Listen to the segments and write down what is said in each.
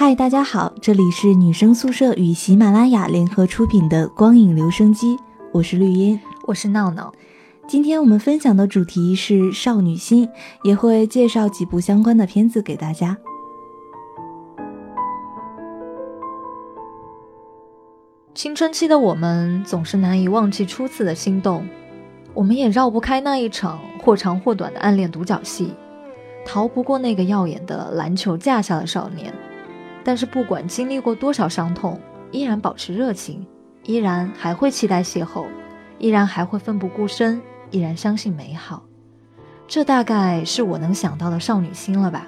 嗨，大家好，这里是女生宿舍与喜马拉雅联合出品的光影留声机，我是绿茵，我是闹闹。今天我们分享的主题是少女心，也会介绍几部相关的片子给大家。青春期的我们总是难以忘记初次的心动，我们也绕不开那一场或长或短的暗恋独角戏，逃不过那个耀眼的篮球架下的少年。但是不管经历过多少伤痛，依然保持热情，依然还会期待邂逅，依然还会奋不顾身，依然相信美好。这大概是我能想到的少女心了吧。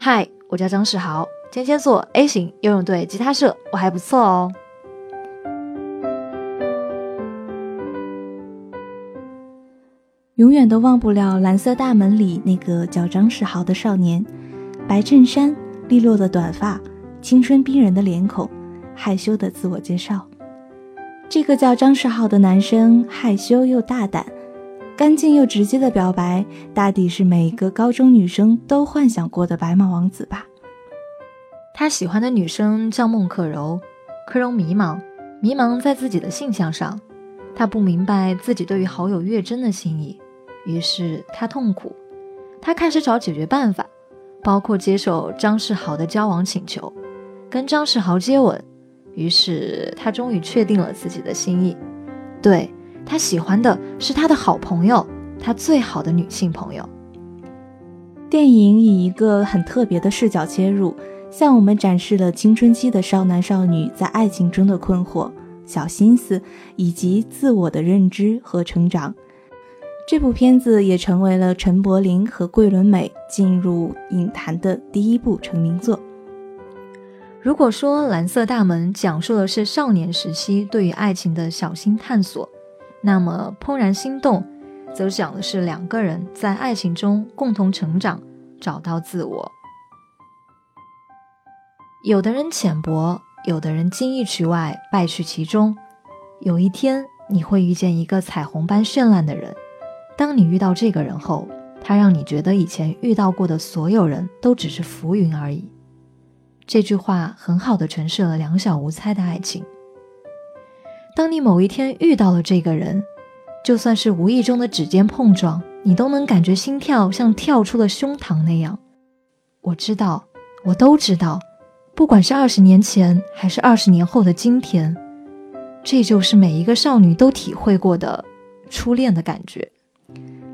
嗨，我叫张世豪，天蝎座 A 型，游泳队吉他社，我还不错哦。永远都忘不了《蓝色大门》里那个叫张世豪的少年，白衬衫，利落的短发，青春逼人的脸孔，害羞的自我介绍。这个叫张世豪的男生，害羞又大胆，干净又直接的表白，大抵是每个高中女生都幻想过的白马王子吧。他喜欢的女生叫孟可柔，可柔迷茫，迷茫在自己的性向上，他不明白自己对于好友月珍的心意。于是他痛苦，他开始找解决办法，包括接受张世豪的交往请求，跟张世豪接吻。于是他终于确定了自己的心意，对他喜欢的是他的好朋友，他最好的女性朋友。电影以一个很特别的视角切入，向我们展示了青春期的少男少女在爱情中的困惑、小心思以及自我的认知和成长。这部片子也成为了陈柏霖和桂纶镁进入影坛的第一部成名作。如果说《蓝色大门》讲述的是少年时期对于爱情的小心探索，那么《怦然心动》则讲的是两个人在爱情中共同成长，找到自我。有的人浅薄，有的人金玉其外，败絮其中。有一天，你会遇见一个彩虹般绚烂的人。当你遇到这个人后，他让你觉得以前遇到过的所有人都只是浮云而已。这句话很好的诠释了两小无猜的爱情。当你某一天遇到了这个人，就算是无意中的指尖碰撞，你都能感觉心跳像跳出了胸膛那样。我知道，我都知道，不管是二十年前还是二十年后的今天，这就是每一个少女都体会过的初恋的感觉。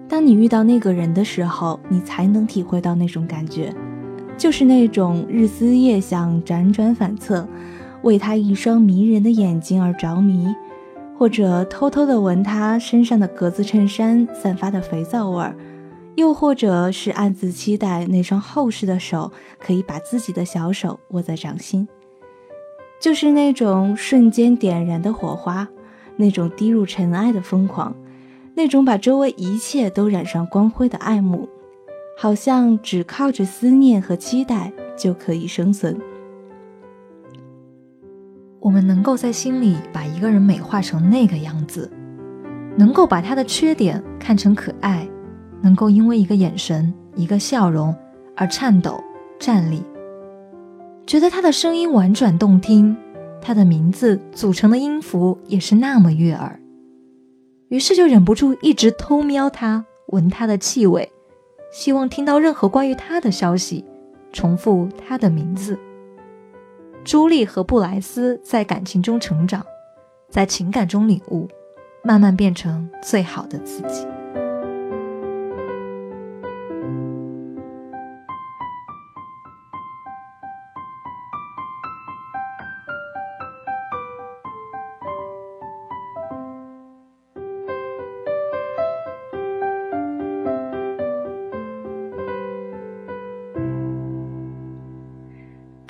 当你遇到那个人的时候，你才能体会到那种感觉，就是那种日思夜想、辗转反侧，为他一双迷人的眼睛而着迷，或者偷偷的闻他身上的格子衬衫散发的肥皂味儿，又或者是暗自期待那双厚实的手可以把自己的小手握在掌心，就是那种瞬间点燃的火花，那种滴入尘埃的疯狂。那种把周围一切都染上光辉的爱慕，好像只靠着思念和期待就可以生存。我们能够在心里把一个人美化成那个样子，能够把他的缺点看成可爱，能够因为一个眼神、一个笑容而颤抖、站立，觉得他的声音婉转动听，他的名字组成的音符也是那么悦耳。于是就忍不住一直偷瞄他，闻他的气味，希望听到任何关于他的消息，重复他的名字。朱莉和布莱斯在感情中成长，在情感中领悟，慢慢变成最好的自己。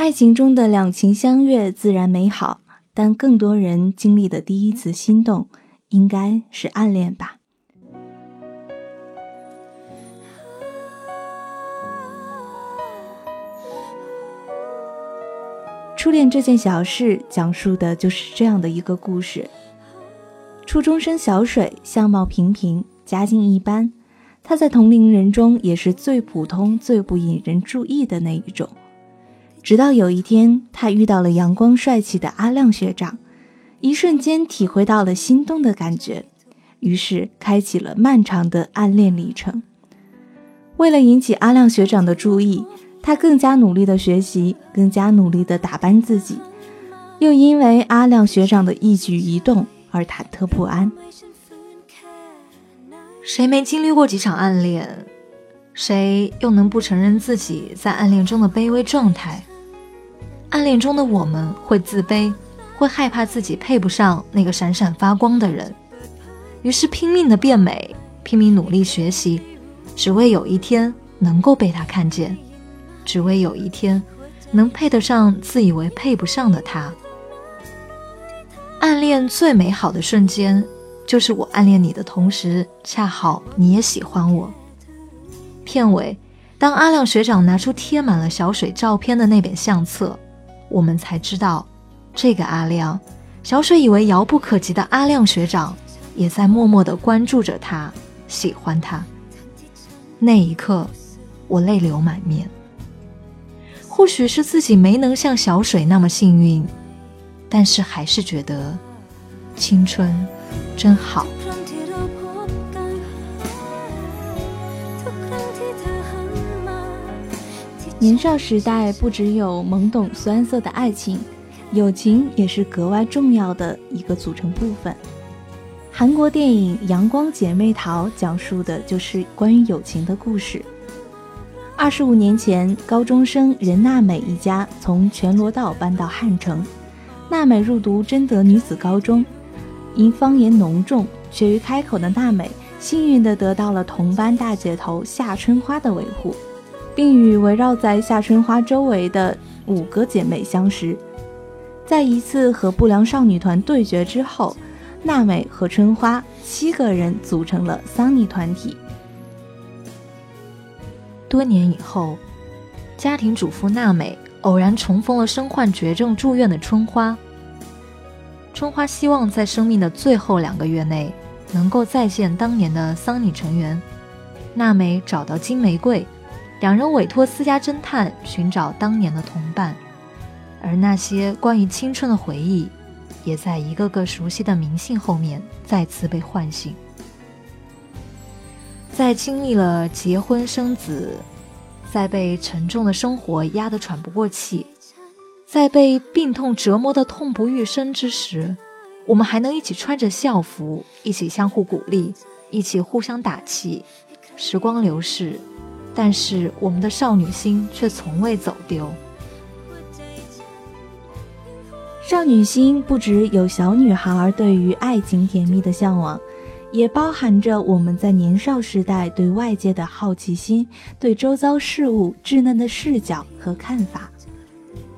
爱情中的两情相悦自然美好，但更多人经历的第一次心动，应该是暗恋吧。初恋这件小事讲述的就是这样的一个故事。初中生小水相貌平平，家境一般，他在同龄人中也是最普通、最不引人注意的那一种。直到有一天，他遇到了阳光帅气的阿亮学长，一瞬间体会到了心动的感觉，于是开启了漫长的暗恋历程。为了引起阿亮学长的注意，他更加努力的学习，更加努力的打扮自己，又因为阿亮学长的一举一动而忐忑不安。谁没经历过几场暗恋？谁又能不承认自己在暗恋中的卑微状态？暗恋中的我们会自卑，会害怕自己配不上那个闪闪发光的人，于是拼命的变美，拼命努力学习，只为有一天能够被他看见，只为有一天能配得上自以为配不上的他。暗恋最美好的瞬间，就是我暗恋你的同时，恰好你也喜欢我。片尾，当阿亮学长拿出贴满了小水照片的那本相册。我们才知道，这个阿亮，小水以为遥不可及的阿亮学长，也在默默的关注着他，喜欢他。那一刻，我泪流满面。或许是自己没能像小水那么幸运，但是还是觉得青春真好。年少时代不只有懵懂酸涩的爱情，友情也是格外重要的一个组成部分。韩国电影《阳光姐妹淘》讲述的就是关于友情的故事。二十五年前，高中生任娜美一家从全罗道搬到汉城，娜美入读贞德女子高中，因方言浓重、缺于开口的娜美，幸运地得到了同班大姐头夏春花的维护。并与围绕在夏春花周围的五个姐妹相识。在一次和不良少女团对决之后，娜美和春花七个人组成了桑尼团体。多年以后，家庭主妇娜美偶然重逢了身患绝症住院的春花。春花希望在生命的最后两个月内能够再见当年的桑尼成员。娜美找到金玫瑰。两人委托私家侦探寻找当年的同伴，而那些关于青春的回忆，也在一个个熟悉的明信后面再次被唤醒。在经历了结婚生子，在被沉重的生活压得喘不过气，在被病痛折磨得痛不欲生之时，我们还能一起穿着校服，一起相互鼓励，一起互相打气。时光流逝。但是我们的少女心却从未走丢。少女心不只有小女孩对于爱情甜蜜的向往，也包含着我们在年少时代对外界的好奇心，对周遭事物稚嫩的视角和看法。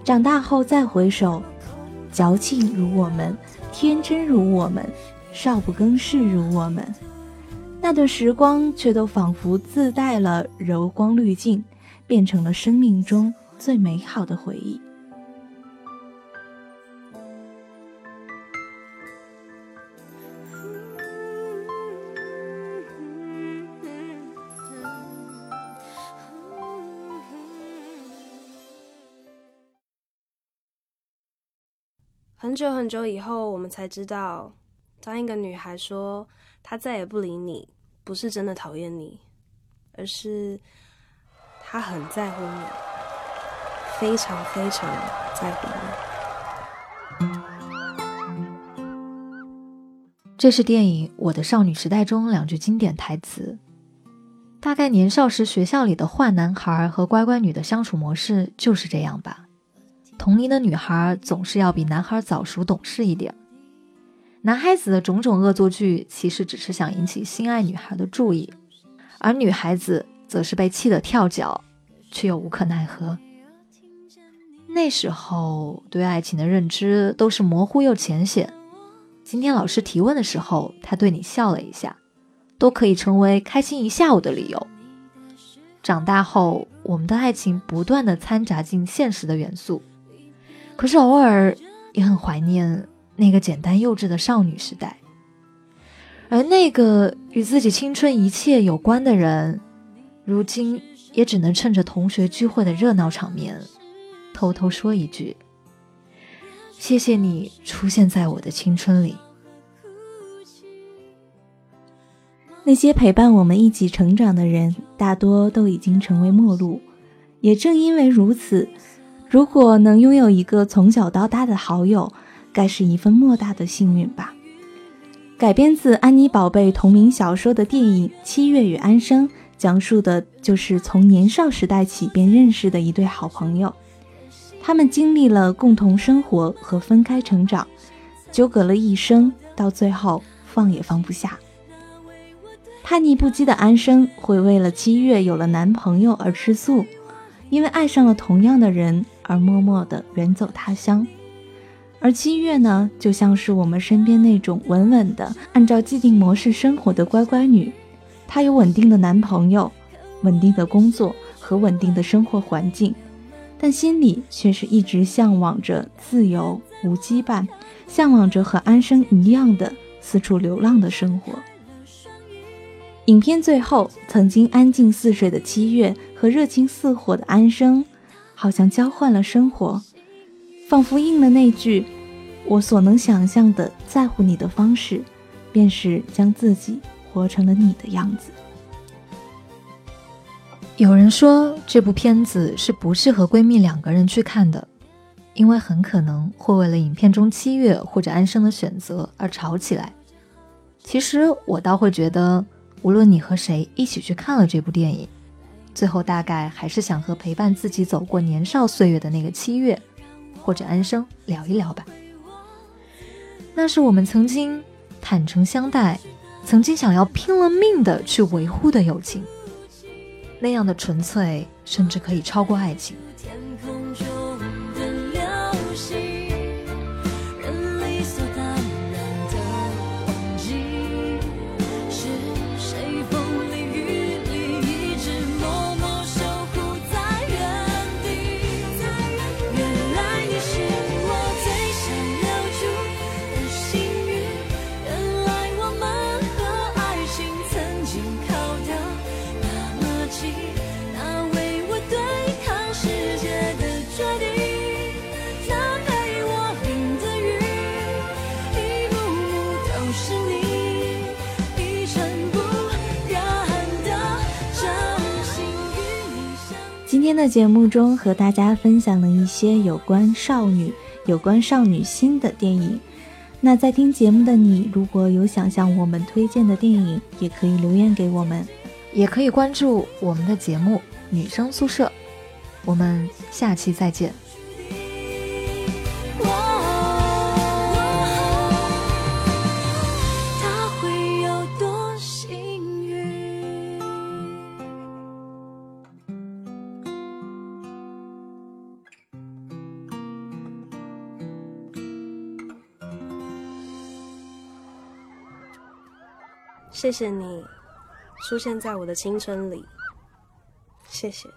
长大后再回首，矫情如我们，天真如我们，少不更事如我们。那段时光却都仿佛自带了柔光滤镜，变成了生命中最美好的回忆。很久很久以后，我们才知道，当一个女孩说。她再也不理你，不是真的讨厌你，而是他很在乎你，非常非常在乎你。这是电影《我的少女时代》中两句经典台词。大概年少时学校里的坏男孩和乖乖女的相处模式就是这样吧。同龄的女孩总是要比男孩早熟懂事一点。男孩子的种种恶作剧，其实只是想引起心爱女孩的注意，而女孩子则是被气得跳脚，却又无可奈何。那时候对爱情的认知都是模糊又浅显。今天老师提问的时候，他对你笑了一下，都可以成为开心一下午的理由。长大后，我们的爱情不断的掺杂进现实的元素。可是偶尔也很怀念那个简单幼稚的少女时代。而那个与自己青春一切有关的人，如今也只能趁着同学聚会的热闹场面，偷偷说一句：“谢谢你出现在我的青春里。”那些陪伴我们一起成长的人，大多都已经成为陌路。也正因为如此，如果能拥有一个从小到大的好友，该是一份莫大的幸运吧。改编自安妮宝贝同名小说的电影《七月与安生》，讲述的就是从年少时代起便认识的一对好朋友。他们经历了共同生活和分开成长，纠葛了一生，到最后放也放不下。叛逆不羁的安生会为了七月有了男朋友而吃醋，因为爱上了同样的人而默默的远走他乡。而七月呢，就像是我们身边那种稳稳的按照既定模式生活的乖乖女，她有稳定的男朋友、稳定的工作和稳定的生活环境，但心里却是一直向往着自由无羁绊，向往着和安生一样的四处流浪的生活。影片最后，曾经安静似水的七月和热情似火的安生，好像交换了生活。仿佛应了那句：“我所能想象的在乎你的方式，便是将自己活成了你的样子。”有人说这部片子是不适合闺蜜两个人去看的，因为很可能会为了影片中七月或者安生的选择而吵起来。其实我倒会觉得，无论你和谁一起去看了这部电影，最后大概还是想和陪伴自己走过年少岁月的那个七月。或者安生聊一聊吧，那是我们曾经坦诚相待，曾经想要拼了命的去维护的友情，那样的纯粹，甚至可以超过爱情。今天的节目中，和大家分享了一些有关少女、有关少女心的电影。那在听节目的你，如果有想向我们推荐的电影，也可以留言给我们，也可以关注我们的节目《女生宿舍》。我们下期再见。谢谢你出现在我的青春里，谢谢。